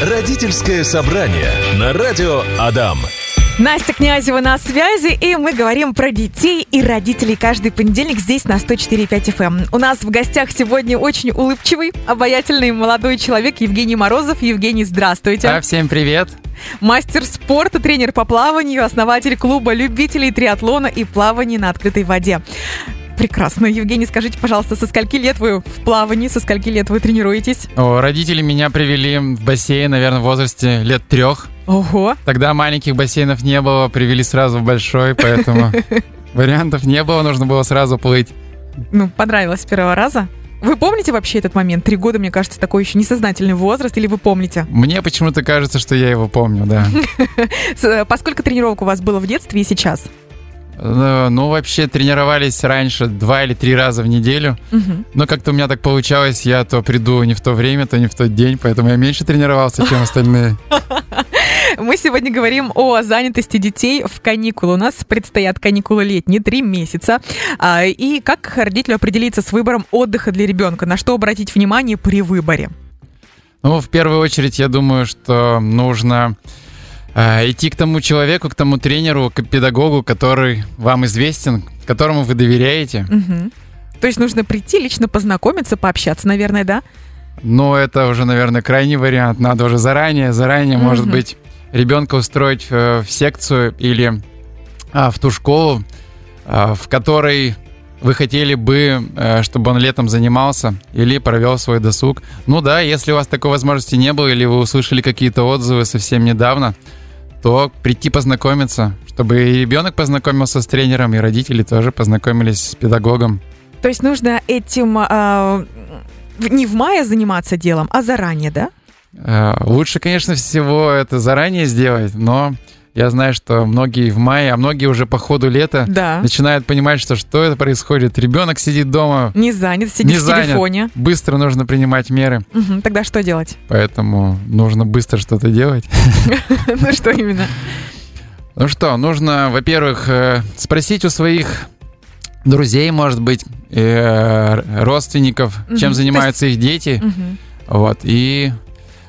Родительское собрание на радио Адам. Настя Князева на связи, и мы говорим про детей и родителей каждый понедельник здесь на 104.5 FM. Эм. У нас в гостях сегодня очень улыбчивый, обаятельный молодой человек Евгений Морозов. Евгений, здравствуйте. Да, всем привет. Мастер спорта, тренер по плаванию, основатель клуба любителей триатлона и плавания на открытой воде. Прекрасно. Евгений, скажите, пожалуйста, со скольки лет вы в плавании, со скольки лет вы тренируетесь? О, родители меня привели в бассейн, наверное, в возрасте лет трех. Ого. Тогда маленьких бассейнов не было, привели сразу в большой, поэтому вариантов не было, нужно было сразу плыть. Ну, понравилось с первого раза? Вы помните вообще этот момент? Три года, мне кажется, такой еще несознательный возраст, или вы помните? Мне почему-то кажется, что я его помню, да. Поскольку тренировок у вас было в детстве и сейчас? Э, ну, вообще тренировались раньше два или три раза в неделю. Угу. Но как-то у меня так получалось, я то приду не в то время, то не в тот день, поэтому я меньше тренировался, чем остальные. Мы сегодня говорим о занятости детей в каникулы. У нас предстоят каникулы летние, три месяца. А, и как родителю определиться с выбором отдыха для ребенка? На что обратить внимание при выборе? Ну, в первую очередь, я думаю, что нужно идти к тому человеку, к тому тренеру, к педагогу, который вам известен, которому вы доверяете. Угу. То есть нужно прийти, лично познакомиться, пообщаться, наверное, да? Но это уже, наверное, крайний вариант. Надо уже заранее, заранее, угу. может быть, ребенка устроить в, в секцию или а, в ту школу, а, в которой вы хотели бы, э, чтобы он летом занимался или провел свой досуг. Ну да, если у вас такой возможности не было, или вы услышали какие-то отзывы совсем недавно, то прийти познакомиться, чтобы и ребенок познакомился с тренером, и родители тоже познакомились с педагогом. То есть нужно этим э, не в мае заниматься делом, а заранее, да? Э, лучше, конечно, всего это заранее сделать, но я знаю, что многие в мае, а многие уже по ходу лета да. начинают понимать, что что это происходит. Ребенок сидит дома. Не занят, сидит не в занят. телефоне. Быстро нужно принимать меры. Угу, тогда что делать? Поэтому нужно быстро что-то делать. Ну что именно? Ну что, нужно, во-первых, э, спросить у своих друзей, может быть, э, родственников, чем занимаются их дети. Вот, и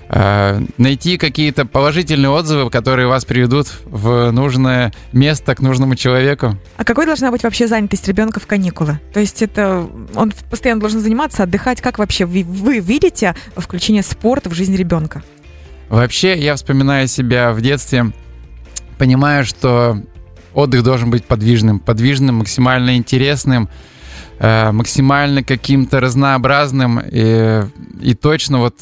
найти какие-то положительные отзывы, которые вас приведут в нужное место к нужному человеку. А какой должна быть вообще занятость ребенка в каникулы? То есть это он постоянно должен заниматься, отдыхать. Как вообще вы, вы видите включение спорта в жизнь ребенка? Вообще, я вспоминаю себя в детстве, понимаю, что отдых должен быть подвижным, подвижным, максимально интересным, э, максимально каким-то разнообразным и, и точно вот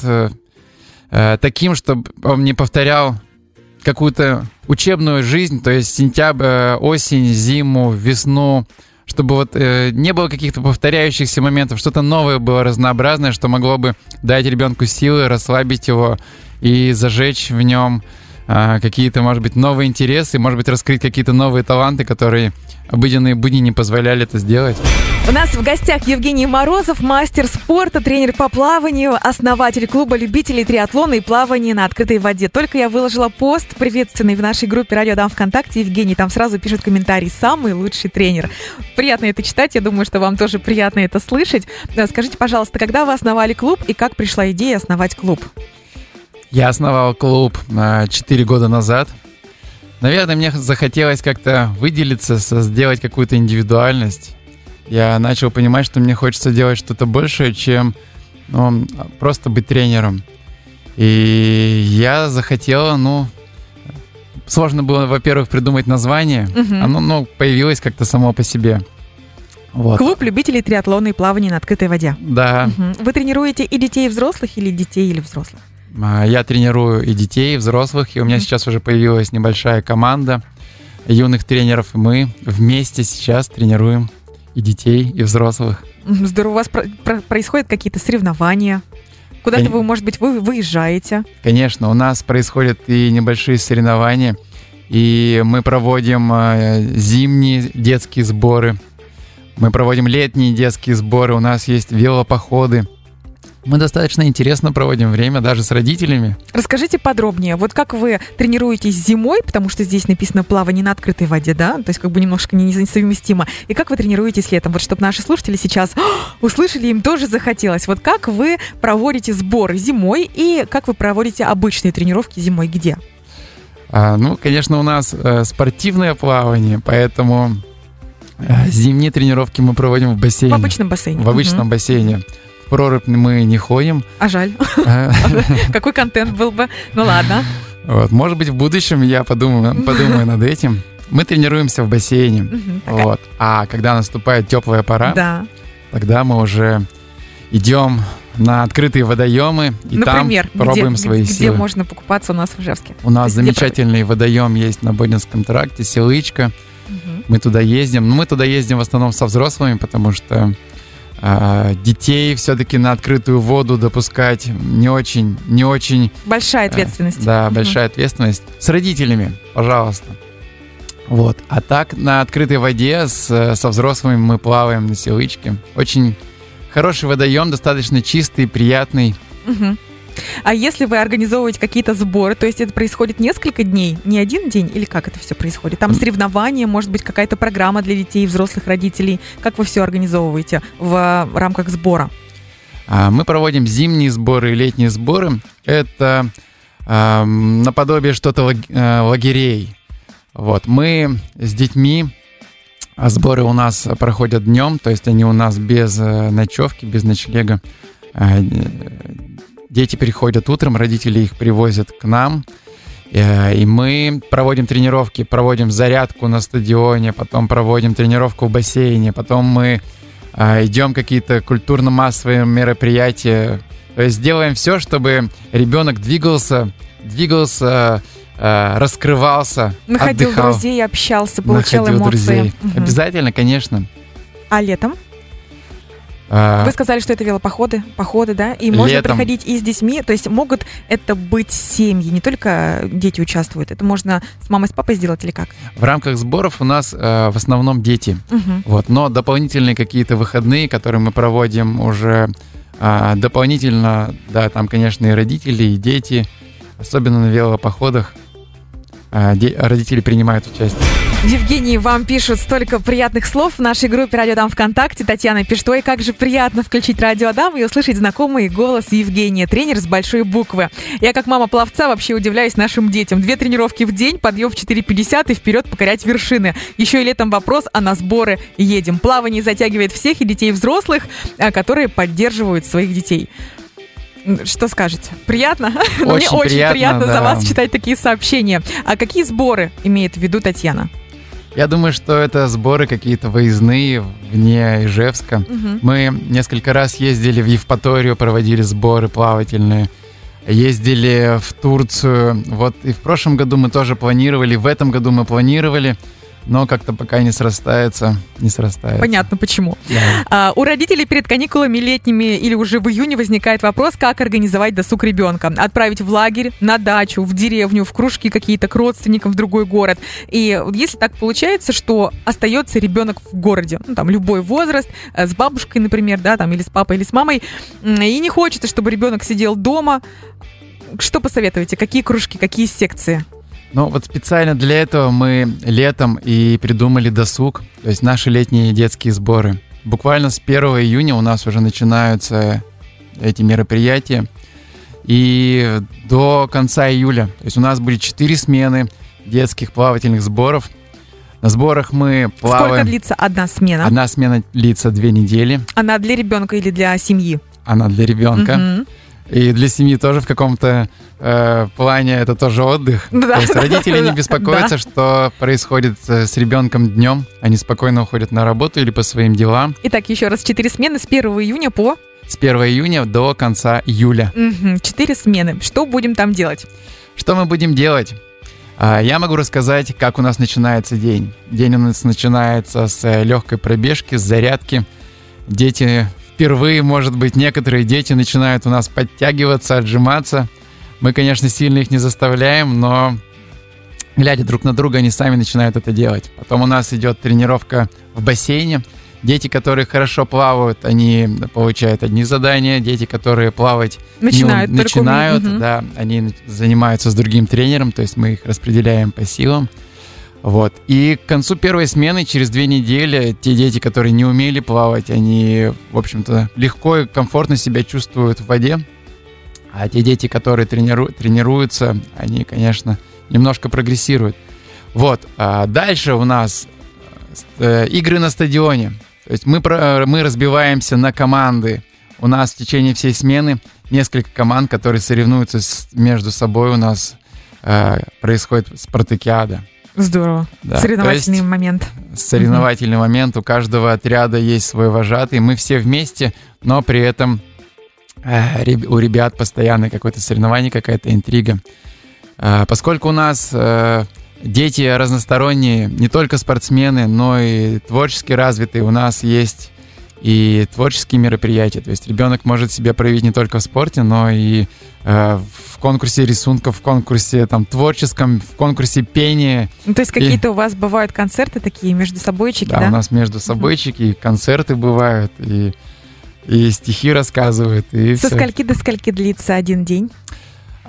э, таким, чтобы он не повторял какую-то учебную жизнь, то есть сентябрь, э, осень, зиму, весну, чтобы вот э, не было каких-то повторяющихся моментов, что-то новое было, разнообразное, что могло бы дать ребенку силы, расслабить его и зажечь в нем какие-то, может быть, новые интересы, может быть, раскрыть какие-то новые таланты, которые обыденные будни не позволяли это сделать. У нас в гостях Евгений Морозов, мастер спорта, тренер по плаванию, основатель клуба любителей триатлона и плавания на открытой воде. Только я выложила пост приветственный в нашей группе «Радио Дам ВКонтакте». Евгений там сразу пишет комментарий «Самый лучший тренер». Приятно это читать, я думаю, что вам тоже приятно это слышать. Скажите, пожалуйста, когда вы основали клуб и как пришла идея основать клуб? Я основал клуб 4 года назад. Наверное, мне захотелось как-то выделиться, сделать какую-то индивидуальность я начал понимать, что мне хочется делать что-то большее, чем ну, просто быть тренером. И я захотел, ну, сложно было, во-первых, придумать название. Угу. Оно ну, появилось как-то само по себе. Вот. Клуб любителей триатлона и плавания на открытой воде. Да. Угу. Вы тренируете и детей, и взрослых, или детей, или взрослых? А, я тренирую и детей, и взрослых, и у меня сейчас уже появилась небольшая команда юных тренеров. Мы вместе сейчас тренируем и детей, и взрослых. Здорово. У вас про- про- происходят какие-то соревнования? Куда-то Кон... вы, может быть, вы выезжаете? Конечно, у нас происходят и небольшие соревнования, и мы проводим э, зимние детские сборы, мы проводим летние детские сборы, у нас есть велопоходы, Мы достаточно интересно проводим время даже с родителями. Расскажите подробнее, вот как вы тренируетесь зимой, потому что здесь написано плавание на открытой воде, да, то есть как бы немножко несовместимо, и как вы тренируетесь летом, вот чтобы наши слушатели сейчас услышали, им тоже захотелось. Вот как вы проводите сборы зимой и как вы проводите обычные тренировки зимой, где? А, ну, конечно, у нас э, спортивное плавание, поэтому э, зимние тренировки мы проводим в бассейне. В обычном бассейне. В обычном угу. бассейне прорубь мы не ходим. А жаль. Какой контент был бы? Ну ладно. Вот, может быть, в будущем я подумаю, подумаю над этим. Мы тренируемся в бассейне. Вот. А когда наступает теплая пора, да. тогда мы уже идем на открытые водоемы и Например, там пробуем где, свои где силы. Где можно покупаться у нас в Ижевске? У нас замечательный водоем есть на Бодинском тракте, Селычка. Угу. Мы туда ездим. Но мы туда ездим в основном со взрослыми, потому что детей все-таки на открытую воду допускать не очень, не очень... Большая э, ответственность. Да, угу. большая ответственность. С родителями, пожалуйста. Вот. А так на открытой воде с, со взрослыми мы плаваем на селычке. Очень хороший водоем, достаточно чистый, приятный. Угу. А если вы организовываете какие-то сборы, то есть это происходит несколько дней, не один день, или как это все происходит? Там соревнования, может быть, какая-то программа для детей, взрослых родителей. Как вы все организовываете в рамках сбора? А, мы проводим зимние сборы и летние сборы. Это э, наподобие что-то э, лагерей. Вот. Мы с детьми а сборы у нас проходят днем, то есть они у нас без э, ночевки, без ночлега. Дети приходят утром, родители их привозят к нам, э, и мы проводим тренировки, проводим зарядку на стадионе, потом проводим тренировку в бассейне, потом мы э, идем какие-то культурно-массовые мероприятия. То есть делаем все, чтобы ребенок двигался, двигался, э, раскрывался, Находил отдыхал, друзей, общался, получал находил эмоции. друзей. Угу. Обязательно, конечно. А летом? А, Вы сказали, что это велопоходы, походы, да? И можно Летом. приходить и с детьми, то есть могут это быть семьи, не только дети участвуют, это можно с мамой, с папой сделать или как? В рамках сборов у нас э, в основном дети, Угу. вот, но дополнительные какие-то выходные, которые мы проводим уже э, дополнительно, да, там, конечно, и родители, и дети, особенно на велопоходах, э, де- родители принимают участие. Евгений, вам пишут столько приятных слов в нашей группе «Радио Дам ВКонтакте». Татьяна пишет, ой, как же приятно включить «Радио Дам» и услышать знакомый голос Евгения, тренер с большой буквы. Я как мама пловца вообще удивляюсь нашим детям. Две тренировки в день, подъем в 4.50 и вперед покорять вершины. Еще и летом вопрос, а на сборы едем. Плавание затягивает всех и детей и взрослых, а, которые поддерживают своих детей. Что скажете? Приятно? Ну, Мне Очень очень приятно, приятно за да. вас читать такие сообщения. А какие сборы имеет в виду Татьяна? Я думаю, что это сборы какие-то выездные вне Ижевска. Мгм. Мы несколько раз ездили в Евпаторию, проводили сборы плавательные. Ездили в Турцию. Вот и в прошлом году мы тоже планировали, в этом году мы планировали, но как-то пока не срастается, не срастается. Понятно, почему. Да. А, у родителей перед каникулами летними или уже в июне возникает вопрос, как организовать досуг ребенка. Отправить в лагерь, на дачу, в деревню, в кружки какие-то к родственникам в другой город. И если так получается, что остается ребенок в городе, ну, там любой возраст, э, с бабушкой, например, да, там или с папой, или с мамой, и не хочется, чтобы ребенок сидел дома, что посоветуете? Какие кружки, какие секции? Ну вот специально для этого мы летом и придумали досуг, то есть наши летние детские сборы. Буквально с 1 июня у нас уже начинаются эти мероприятия. И до конца июля, то есть у нас будет 4 смены детских плавательных сборов. На сборах мы Сколько плаваем. длится одна смена? Одна смена длится две недели. Она для ребенка или для семьи? Она для ребенка. Мгм. И для семьи тоже в каком-то э, плане это тоже отдых. Да. То есть родители не Да. беспокоятся, что происходит э, с ребенком днем. Они спокойно уходят на работу или по своим делам. Итак, еще раз, четыре смены с 1 июня по С 1 июня до конца июля. Мгм, четыре смены. Что будем там делать? Что мы будем делать? А, Я могу рассказать, как у нас начинается день. День у нас начинается с э, легкой пробежки, с зарядки. Дети впервые, может быть, некоторые дети начинают у нас подтягиваться, отжиматься. Мы, конечно, сильно их не заставляем, но глядя друг на друга, они сами начинают это делать. Потом у нас идет тренировка в бассейне. Дети, которые хорошо плавают, они получают одни задания. Дети, которые плавать начинают, не, начинают угу. да, они занимаются с другим тренером, то есть мы их распределяем по силам. Вот. И к концу первой смены, через две недели, те дети, которые не умели плавать, они, в общем-то, легко и комфортно себя чувствуют в воде. А те дети, которые трениру, тренируются, они, конечно, немножко прогрессируют. Вот. А дальше у нас э, игры на стадионе. То есть мы, мы разбиваемся на команды. У нас в течение всей смены несколько команд, которые соревнуются с, между собой. У нас э, происходит спартакиада. Здорово. Да. Соревновательный момент. Соревновательный угу. момент. У каждого отряда есть свой вожатый. Мы все вместе, но при этом э, у ребят постоянно какое-то соревнование, какая-то интрига. Э, поскольку у нас э, дети разносторонние, не только спортсмены, но и творчески развитые. У нас есть и творческие мероприятия. То есть ребенок может себя проявить не только в спорте, но и э, в конкурсе рисунков, в конкурсе там творческом, в конкурсе пения. Ну, то есть какие-то и... у вас бывают концерты такие между собойчики, да? Да, у нас между собойчики, uh-huh. концерты бывают, и, и стихи рассказывают. И Со все. скольки до скольки длится один день?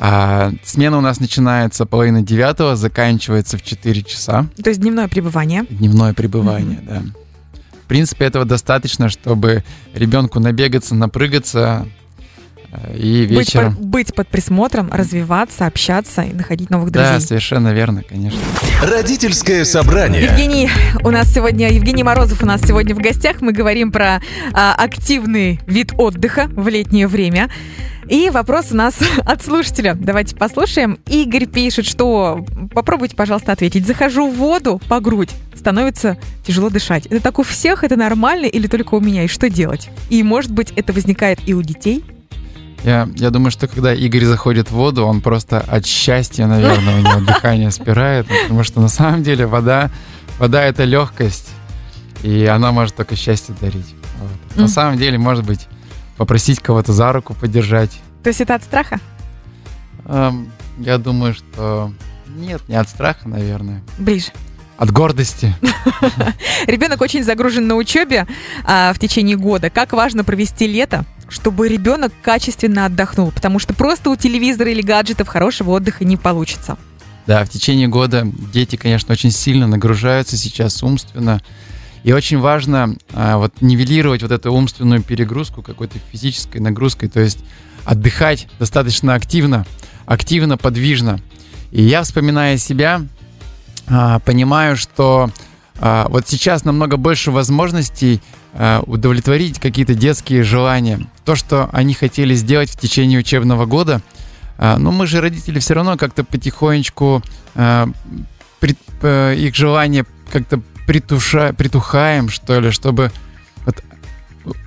А, смена у нас начинается половина девятого, заканчивается в 4 часа. То есть дневное пребывание. Дневное пребывание, mm-hmm. да. В принципе, этого достаточно, чтобы ребенку набегаться, напрыгаться, э, и вечером... Быть, под, быть под присмотром, развиваться, общаться и находить новых друзей. Да, совершенно верно, конечно. Родительское собрание. Евгений, у нас сегодня, Евгений Морозов у нас сегодня в гостях. Мы говорим про а, активный вид отдыха в летнее время. И вопрос у нас от слушателя. Давайте послушаем. Игорь пишет, что попробуйте, пожалуйста, ответить. Захожу в воду по грудь, становится тяжело дышать. Это так у всех, это нормально или только у меня? И что делать? И, может быть, это возникает и у детей? Я, я думаю, что когда Игорь заходит в воду, он просто от счастья, наверное, у него дыхание спирает, потому что на самом деле вода, вода это легкость, и она может только счастье дарить. Вот. На самом деле, может быть, попросить кого-то за руку подержать. То есть это от страха? Эм, я думаю, что нет, не от страха, наверное. Ближе. От гордости. Ребенок очень загружен на учебе а, в течение года. Как важно провести лето, чтобы ребенок качественно отдохнул, потому что просто у телевизора или гаджетов хорошего отдыха не получится. Да, в течение года дети, конечно, очень сильно нагружаются сейчас умственно, и очень важно а, вот нивелировать вот эту умственную перегрузку какой-то физической нагрузкой, то есть отдыхать достаточно активно, активно, подвижно. И я, вспоминая себя, а, понимаю, что а, вот сейчас намного больше возможностей а, удовлетворить какие-то детские желания. То, что они хотели сделать в течение учебного года, а, но мы же, родители, все равно как-то потихонечку а, пред, а, их желания как-то притуша, притухаем, что ли, чтобы... Вот,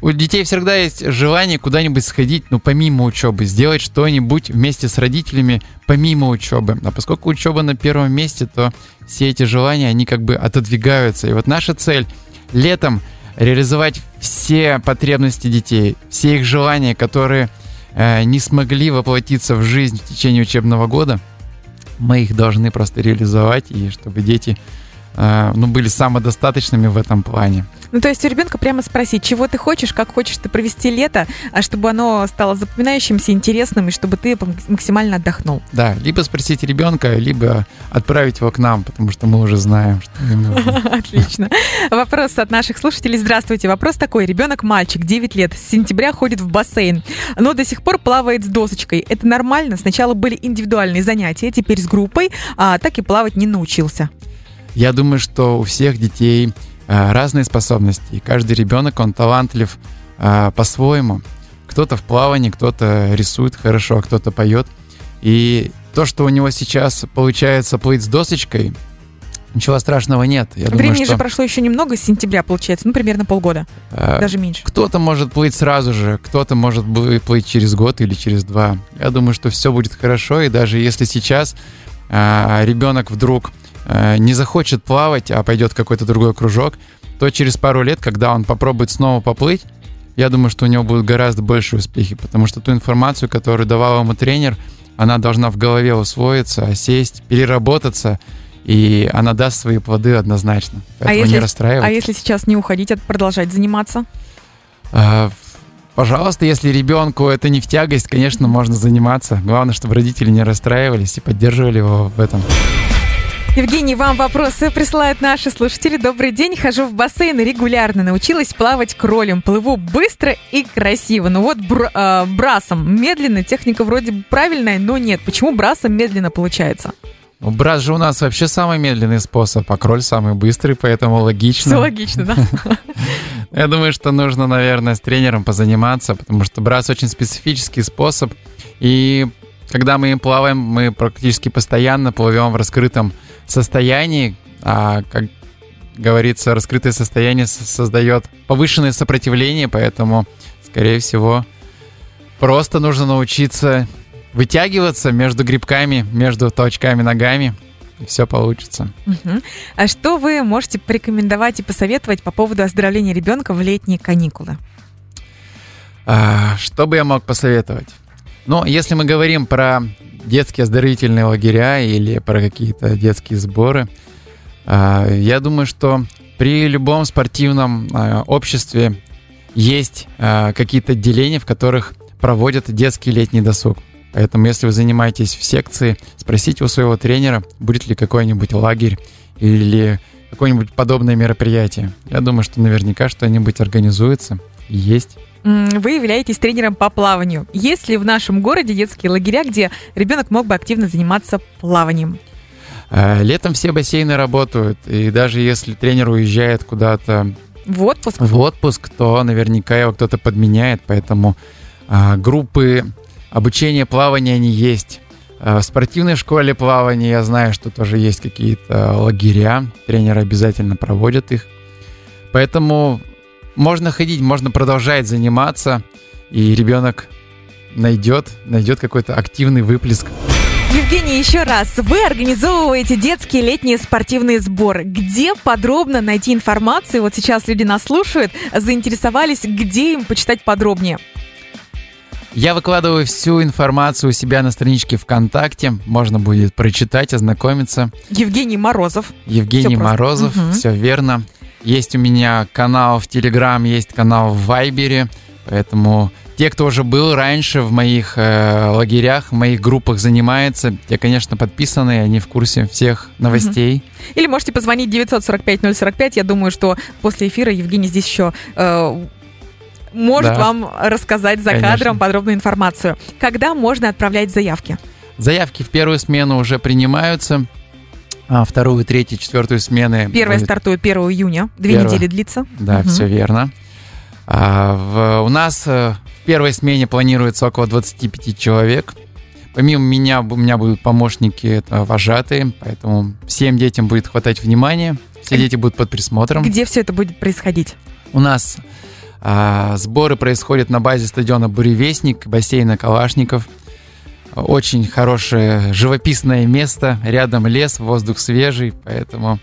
у детей всегда есть желание куда-нибудь сходить, ну, помимо учебы, сделать что-нибудь вместе с родителями помимо учебы. А поскольку учеба на первом месте, то все эти желания, они как бы отодвигаются. И вот наша цель летом реализовать все потребности детей, все их желания, которые э, не смогли воплотиться в жизнь в течение учебного года, мы их должны просто реализовать, и чтобы дети ну, были самодостаточными в этом плане. Ну, то есть у ребенка прямо спросить, чего ты хочешь, как хочешь ты провести лето, а чтобы оно стало запоминающимся, интересным, и чтобы ты максимально отдохнул. Да, либо спросить ребенка, либо отправить его к нам, потому что мы уже знаем, что ему Отлично. Вопрос от наших слушателей. Здравствуйте. Вопрос такой. Ребенок мальчик, 9 лет, с сентября ходит в бассейн, но до сих пор плавает с досочкой. Это нормально? Сначала были индивидуальные занятия, теперь с группой, а так и плавать не научился. Я думаю, что у всех детей э, разные способности, и каждый ребенок, он талантлив э, по-своему. Кто-то в плавании, кто-то рисует хорошо, а кто-то поет. И то, что у него сейчас получается плыть с досочкой, Ничего страшного нет. Я Времени думаю, что... же прошло еще немного, с сентября получается, ну, примерно полгода, а, даже меньше. Кто-то может плыть сразу же, кто-то может плыть через год или через два. Я думаю, что все будет хорошо, и даже если сейчас а, ребенок вдруг Э, не захочет плавать, а пойдет какой-то другой кружок, то через пару лет, когда он попробует снова поплыть, я думаю, что у него будут гораздо больше успехи, потому что ту информацию, которую давал ему тренер, она должна в голове усвоиться, осесть, переработаться, и она даст свои плоды однозначно. А Поэтому а если, не расстраивайтесь. А если сейчас не уходить, а продолжать заниматься? А, пожалуйста, если ребенку это не в тягость, конечно, можно заниматься. Главное, чтобы родители не расстраивались и поддерживали его в этом. Евгений, вам вопросы присылают наши слушатели. Добрый день. Хожу в бассейн и регулярно научилась плавать кролем. Плыву быстро и красиво. Ну вот бр э, брасом медленно. Техника вроде правильная, но нет. Почему брасом медленно получается? Ну, брас же у нас вообще самый медленный способ, а кроль самый быстрый, поэтому логично. Все логично, да? Я думаю, что нужно, наверное, с тренером позаниматься, потому что брас очень специфический способ. И когда мы плаваем, мы практически постоянно плывем в раскрытом состоянии, а как говорится, раскрытое состояние создает повышенное сопротивление, поэтому, скорее всего, просто нужно научиться вытягиваться между грибками, между толчками ногами, и все получится. Угу. А что вы можете порекомендовать и посоветовать по поводу оздоровления ребенка в летние каникулы? А, что бы я мог посоветовать? Ну, если мы говорим про детские оздоровительные лагеря или про какие-то детские сборы. А, я думаю, что при любом спортивном а, обществе есть а, какие-то отделения, в которых проводят детский летний досуг. Поэтому, если вы занимаетесь в секции, спросите у своего тренера, будет ли какой-нибудь лагерь или какое-нибудь подобное мероприятие. Я думаю, что наверняка что-нибудь организуется и есть. Вы являетесь тренером по плаванию. Есть ли в нашем городе детские лагеря, где ребенок мог бы активно заниматься плаванием? Э, летом все бассейны работают, и даже если тренер уезжает куда-то в отпуск, в отпуск то наверняка его кто-то подменяет, поэтому а, группы обучения плавания они есть. А, в спортивной школе плавания я знаю, что тоже есть какие-то лагеря, тренеры обязательно проводят их. Поэтому можно ходить, можно продолжать заниматься, и ребенок найдет, найдет какой-то активный выплеск. Евгений, еще раз, вы организовываете детские летние спортивные сборы. Где подробно найти информацию? Вот сейчас люди нас слушают, заинтересовались, где им почитать подробнее? Я выкладываю всю информацию у себя на страничке ВКонтакте. Можно будет прочитать, ознакомиться. Евгений Морозов. Евгений все Морозов, угу. все верно. Есть у меня канал в Телеграм, есть канал в Вайбере, поэтому те, кто уже был раньше в моих э, лагерях, в моих группах занимается, те, конечно, подписаны, они в курсе всех новостей. Или можете позвонить 945-045. Я думаю, что после эфира Евгений здесь еще э, может да. вам рассказать за конечно. кадром подробную информацию. Когда можно отправлять заявки? Заявки в первую смену уже принимаются а вторую, третью, четвертую смены. Первая будет... стартует 1 июня, две Первое. недели длится. Да, угу. все верно. А, в, у нас э, в первой смене планируется около 25 человек. Помимо меня, у меня будут помощники, это вожатые, поэтому всем детям будет хватать внимания, все дети будут под присмотром. Где все это будет происходить? У нас а, сборы происходят на базе стадиона «Буревестник», бассейна «Калашников». Очень хорошее живописное место, рядом лес, воздух свежий, поэтому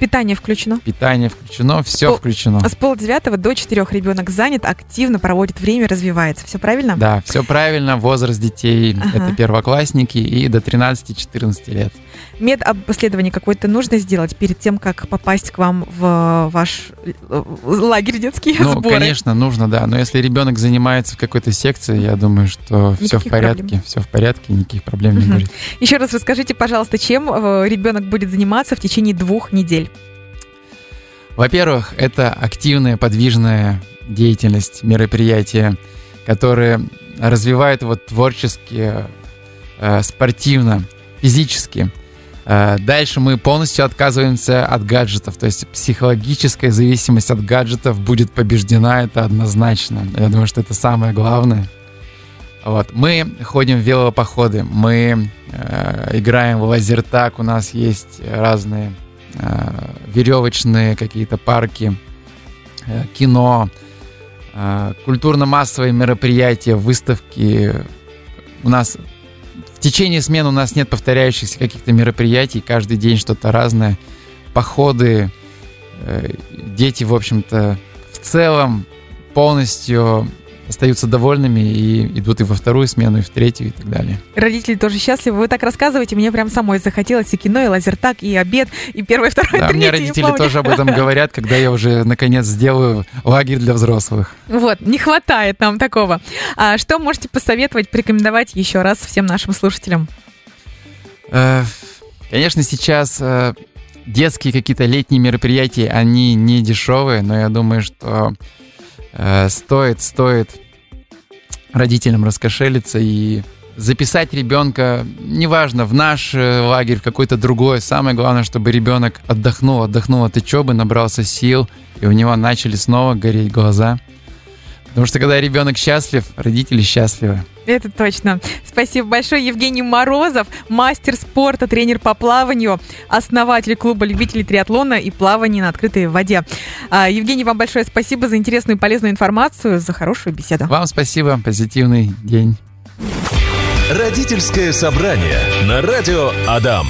Питание включено. Питание включено, все Пол, включено. С полдевятого до четырех ребенок занят, активно проводит время, развивается. Все правильно? Да, все правильно. Возраст детей ага. это первоклассники и до 13-14 лет. Медобследование какое-то нужно сделать перед тем, как попасть к вам в ваш э, лагерь детский ну, сборы? конечно, нужно, да. Но если ребенок занимается в какой-то секции, я думаю, что никаких все в порядке. Проблем. Все в порядке, никаких проблем угу. не будет. Еще раз расскажите, пожалуйста, чем э, ребенок будет заниматься в течение двух недель? Во-первых, это активная, подвижная деятельность, мероприятия, которые развивают его творчески, э, спортивно, физически. Э, дальше мы полностью отказываемся от гаджетов, то есть психологическая зависимость от гаджетов будет побеждена, это однозначно. Я думаю, что это самое главное. Вот. Мы ходим в велопоходы, мы э, играем в лазертак, у нас есть разные э, веревочные какие-то парки, э, кино, э, культурно-массовые мероприятия, выставки. У нас течение смен у нас нет повторяющихся каких-то мероприятий, каждый день что-то разное, походы. Э, дети, в общем-то, в целом полностью остаются довольными и идут и во вторую смену, и в третью, и так далее. Родители тоже счастливы. Вы так рассказываете, мне прям самой захотелось и кино, и лазертак, и обед, и первый, второй, да, третий. Мне родители тоже об этом говорят, когда я уже наконец сделаю лагерь для взрослых. Вот, не хватает нам такого. А что можете посоветовать, порекомендовать еще раз всем нашим слушателям? Э, конечно, сейчас э, детские какие-то летние мероприятия, они не дешевые, но я думаю, что стоит, стоит родителям раскошелиться и записать ребенка, неважно, в наш лагерь, в какой-то другой. Самое главное, чтобы ребенок отдохнул, отдохнул от учебы, набрался сил, и у него начали снова гореть глаза. Потому что когда ребенок счастлив, родители счастливы. Это точно. Спасибо большое. Евгений Морозов, мастер спорта, тренер по плаванию, основатель клуба любителей триатлона и плавания на открытой воде. А, Евгений, вам большое спасибо за интересную и полезную информацию, за хорошую беседу. Вам спасибо. Позитивный день. Родительское собрание на радио Адам.